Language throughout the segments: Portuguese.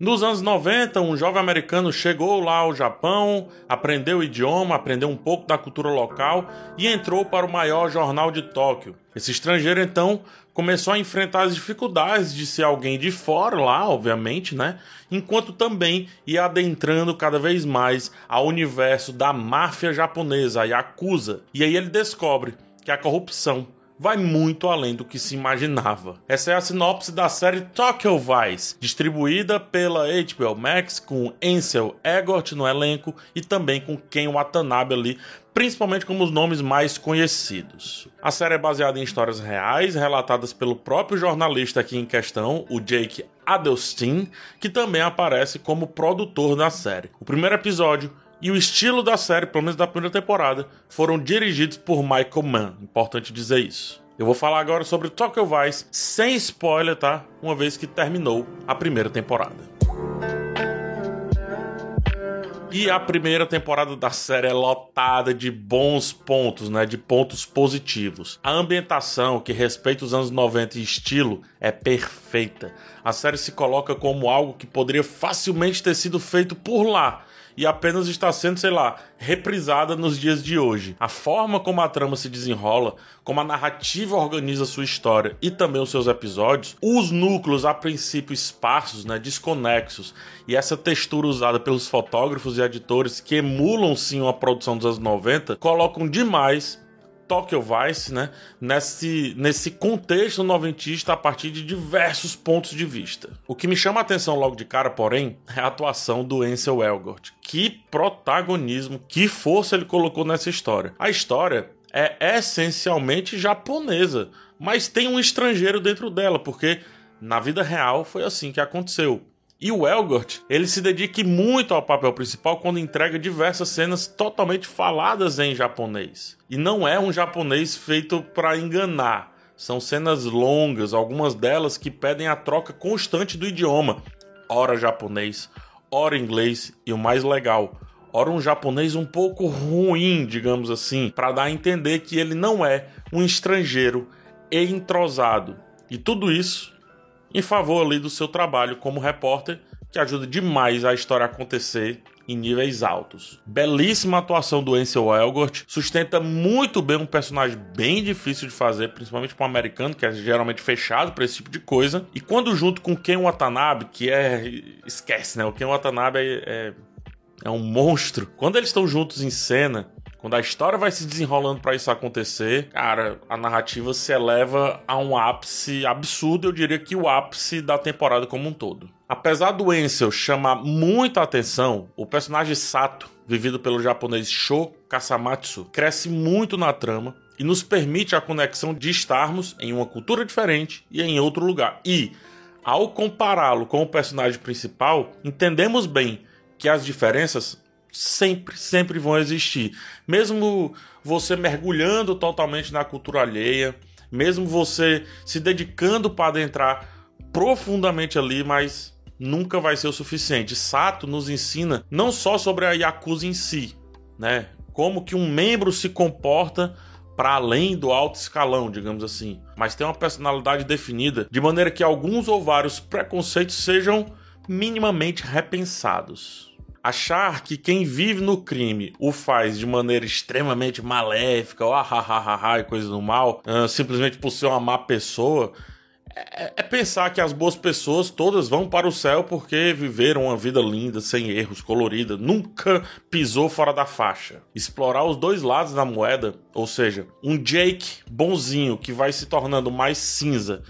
Nos anos 90, um jovem americano chegou lá ao Japão, aprendeu o idioma, aprendeu um pouco da cultura local e entrou para o maior jornal de Tóquio. Esse estrangeiro então começou a enfrentar as dificuldades de ser alguém de fora lá, obviamente, né? Enquanto também ia adentrando cada vez mais ao universo da máfia japonesa, a Yakuza. E aí ele descobre que a corrupção vai muito além do que se imaginava. Essa é a sinopse da série Tokyo Vice, distribuída pela HBO Max com Ansel Elgort no elenco e também com Ken Watanabe ali, principalmente como os nomes mais conhecidos. A série é baseada em histórias reais relatadas pelo próprio jornalista aqui em questão, o Jake Adelstein, que também aparece como produtor da série. O primeiro episódio e o estilo da série, pelo menos da primeira temporada, foram dirigidos por Michael Mann. Importante dizer isso. Eu vou falar agora sobre Tokyo Vice, sem spoiler, tá? Uma vez que terminou a primeira temporada. E a primeira temporada da série é lotada de bons pontos, né? De pontos positivos. A ambientação, que respeita os anos 90 e estilo, é perfeita. A série se coloca como algo que poderia facilmente ter sido feito por lá e apenas está sendo, sei lá, reprisada nos dias de hoje. A forma como a trama se desenrola, como a narrativa organiza sua história e também os seus episódios, os núcleos a princípio esparsos, né, desconexos, e essa textura usada pelos fotógrafos e editores que emulam sim uma produção dos anos 90, colocam demais Tokyo Vice, né, nesse, nesse contexto noventista a partir de diversos pontos de vista. O que me chama a atenção logo de cara, porém, é a atuação do Ansel Elgort. Que protagonismo, que força ele colocou nessa história. A história é essencialmente japonesa, mas tem um estrangeiro dentro dela, porque na vida real foi assim que aconteceu. E o Elgort, ele se dedica muito ao papel principal quando entrega diversas cenas totalmente faladas em japonês. E não é um japonês feito para enganar. São cenas longas, algumas delas que pedem a troca constante do idioma. Ora japonês, ora inglês e o mais legal, ora um japonês um pouco ruim, digamos assim, para dar a entender que ele não é um estrangeiro e entrosado. E tudo isso em favor ali do seu trabalho como repórter, que ajuda demais a história acontecer em níveis altos. Belíssima atuação do Ansel Elgort, sustenta muito bem um personagem bem difícil de fazer, principalmente para um americano, que é geralmente fechado para esse tipo de coisa. E quando junto com Ken Watanabe, que é. Esquece, né? O Ken Watanabe é, é, é um monstro. Quando eles estão juntos em cena, quando a história vai se desenrolando para isso acontecer, cara, a narrativa se eleva a um ápice absurdo, eu diria que o ápice da temporada como um todo. Apesar do Ansel chamar muita atenção, o personagem Sato, vivido pelo japonês Sho Kasamatsu, cresce muito na trama e nos permite a conexão de estarmos em uma cultura diferente e em outro lugar. E, ao compará-lo com o personagem principal, entendemos bem que as diferenças sempre, sempre vão existir. Mesmo você mergulhando totalmente na cultura alheia, mesmo você se dedicando para adentrar profundamente ali, mas nunca vai ser o suficiente. Sato nos ensina não só sobre a Yakuza em si, né? Como que um membro se comporta para além do alto escalão, digamos assim, mas tem uma personalidade definida de maneira que alguns ou vários preconceitos sejam minimamente repensados. Achar que quem vive no crime o faz de maneira extremamente maléfica, ou ah, e coisa do mal, uh, simplesmente por ser uma má pessoa, é, é, pensar que as boas pessoas todas vão para o céu porque viveram uma vida linda, sem erros, colorida, nunca pisou fora da faixa. Explorar os dois lados da moeda, ou seja, um Jake bonzinho que vai se tornando mais cinza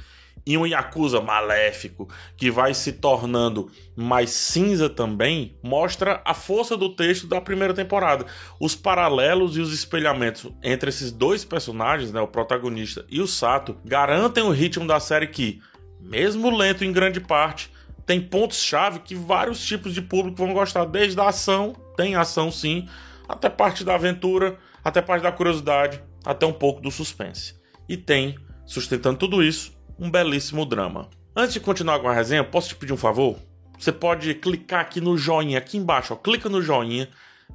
e um Yakuza maléfico que vai se tornando mais cinza também, mostra a força do texto da primeira temporada. Os paralelos e os espelhamentos entre esses dois personagens, né, o protagonista e o Sato, garantem o ritmo da série que, mesmo lento em grande parte, tem pontos-chave que vários tipos de público vão gostar, desde a ação, tem ação sim, até parte da aventura, até parte da curiosidade, até um pouco do suspense. E tem, sustentando tudo isso, um belíssimo drama. Antes de continuar com a resenha, posso te pedir um favor? Você pode clicar aqui no joinha, aqui embaixo, ó, clica no joinha,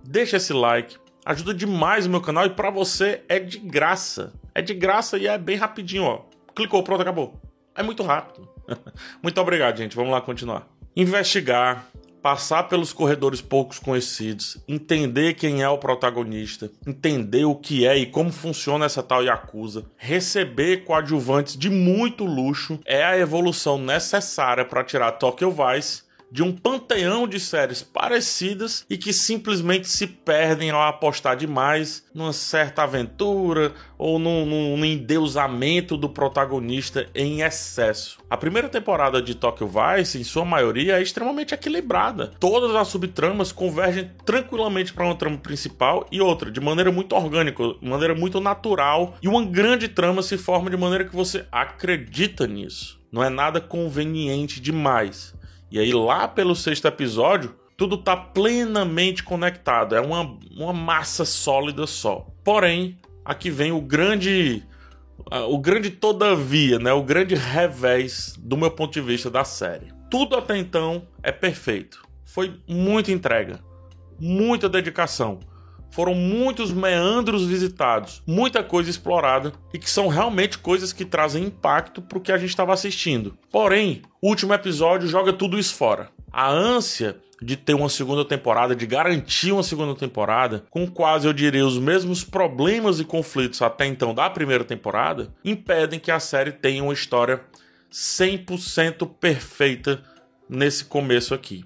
deixa esse like, ajuda demais o meu canal e para você é de graça. É de graça e é bem rapidinho, ó. Clicou, pronto, acabou. É muito rápido. muito obrigado, gente. Vamos lá continuar. investigar, passar pelos corredores poucos conhecidos, entender quem é o protagonista, entender o que é e como funciona essa tal Yakuza, receber coadjuvantes de muito luxo é a evolução necessária para tirar Tokyo Vice de um panteão de séries parecidas e que simplesmente se perdem ao apostar demais numa certa aventura ou num, num endeusamento do protagonista em excesso. A primeira temporada de Tokyo Vice, em sua maioria, é extremamente equilibrada. Todas as subtramas convergem tranquilamente para uma trama principal e outra, de maneira muito orgânica, de maneira muito natural, e uma grande trama se forma de maneira que você acredita nisso. Não é nada conveniente demais. E aí, lá pelo sexto episódio, tudo tá plenamente conectado. É uma, uma massa sólida só. Porém, aqui vem o grande. o grande todavia, né? O grande revés do meu ponto de vista da série. Tudo até então é perfeito. Foi muita entrega, muita dedicação. Foram muitos meandros visitados, muita coisa explorada e que são realmente coisas que trazem impacto para o que a gente estava assistindo. Porém, o último episódio joga tudo isso fora. A ânsia de ter uma segunda temporada, de garantir uma segunda temporada, com quase eu diria os mesmos problemas e conflitos até então da primeira temporada, impedem que a série tenha uma história 100% perfeita nesse começo aqui.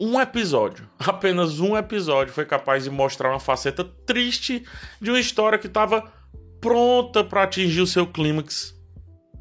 Um episódio, apenas um episódio, foi capaz de mostrar uma faceta triste de uma história que estava pronta para atingir o seu clímax,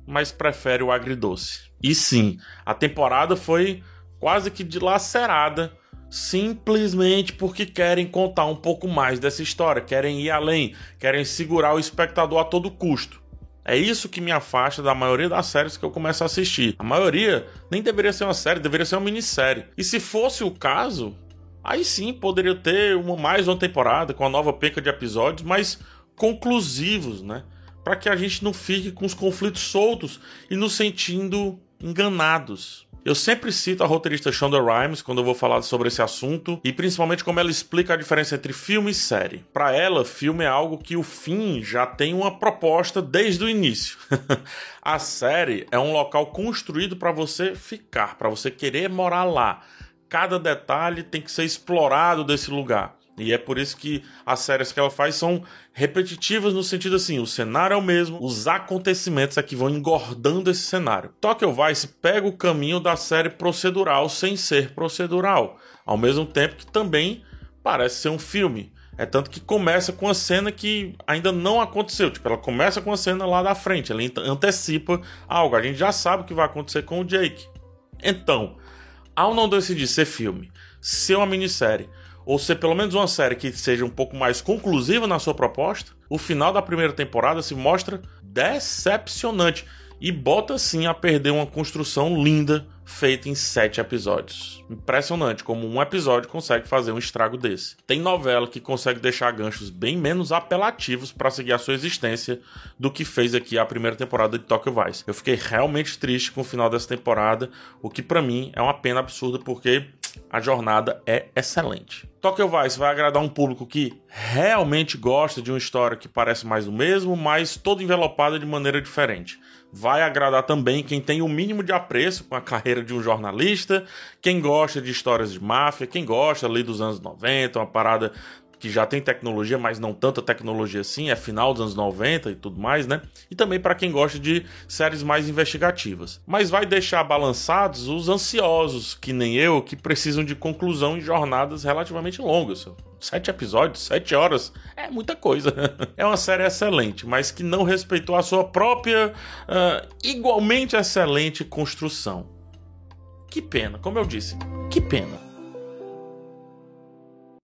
mas prefere o agridoce. E sim, a temporada foi quase que dilacerada simplesmente porque querem contar um pouco mais dessa história, querem ir além, querem segurar o espectador a todo custo. É isso que me afasta da maioria das séries que eu começo a assistir. A maioria nem deveria ser uma série, deveria ser uma minissérie. E se fosse o caso, aí sim poderia ter uma mais uma temporada com a nova penca de episódios, mas conclusivos, né? Para que a gente não fique com os conflitos soltos e nos sentindo enganados. Eu sempre cito a roteirista Shonda Rhimes quando eu vou falar sobre esse assunto e principalmente como ela explica a diferença entre filme e série. Para ela, filme é algo que o fim já tem uma proposta desde o início. a série é um local construído para você ficar, para você querer morar lá. Cada detalhe tem que ser explorado desse lugar. E é por isso que as séries que ela faz são repetitivas no sentido assim, o cenário é o mesmo, os acontecimentos é que vão engordando esse cenário. Tokyo Vice pega o caminho da série procedural sem ser procedural, ao mesmo tempo que também parece ser um filme. É tanto que começa com a cena que ainda não aconteceu. Tipo, ela começa com a cena lá da frente, ela antecipa algo. A gente já sabe o que vai acontecer com o Jake. Então, ao não decidir ser filme, ser uma minissérie, ou ser pelo menos uma série que seja um pouco mais conclusiva na sua proposta, o final da primeira temporada se mostra decepcionante e bota sim a perder uma construção linda feita em sete episódios. Impressionante como um episódio consegue fazer um estrago desse. Tem novela que consegue deixar ganchos bem menos apelativos para seguir a sua existência do que fez aqui a primeira temporada de Tokyo Vice. Eu fiquei realmente triste com o final dessa temporada, o que para mim é uma pena absurda porque a jornada é excelente. Tokyo Vice vai agradar um público que realmente gosta de uma história que parece mais do mesmo, mas toda envelopada de maneira diferente. Vai agradar também quem tem o mínimo de apreço com a carreira de um jornalista, quem gosta de histórias de máfia, quem gosta ali dos anos 90, uma parada que já tem tecnologia, mas não tanta tecnologia assim, é final dos anos 90 e tudo mais, né? E também para quem gosta de séries mais investigativas. Mas vai deixar balançados os ansiosos, que nem eu, que precisam de conclusão em jornadas relativamente longas. Sete episódios, sete horas, é muita coisa. é uma série excelente, mas que não respeitou a sua própria, uh, igualmente excelente construção. Que pena, como eu disse, que pena.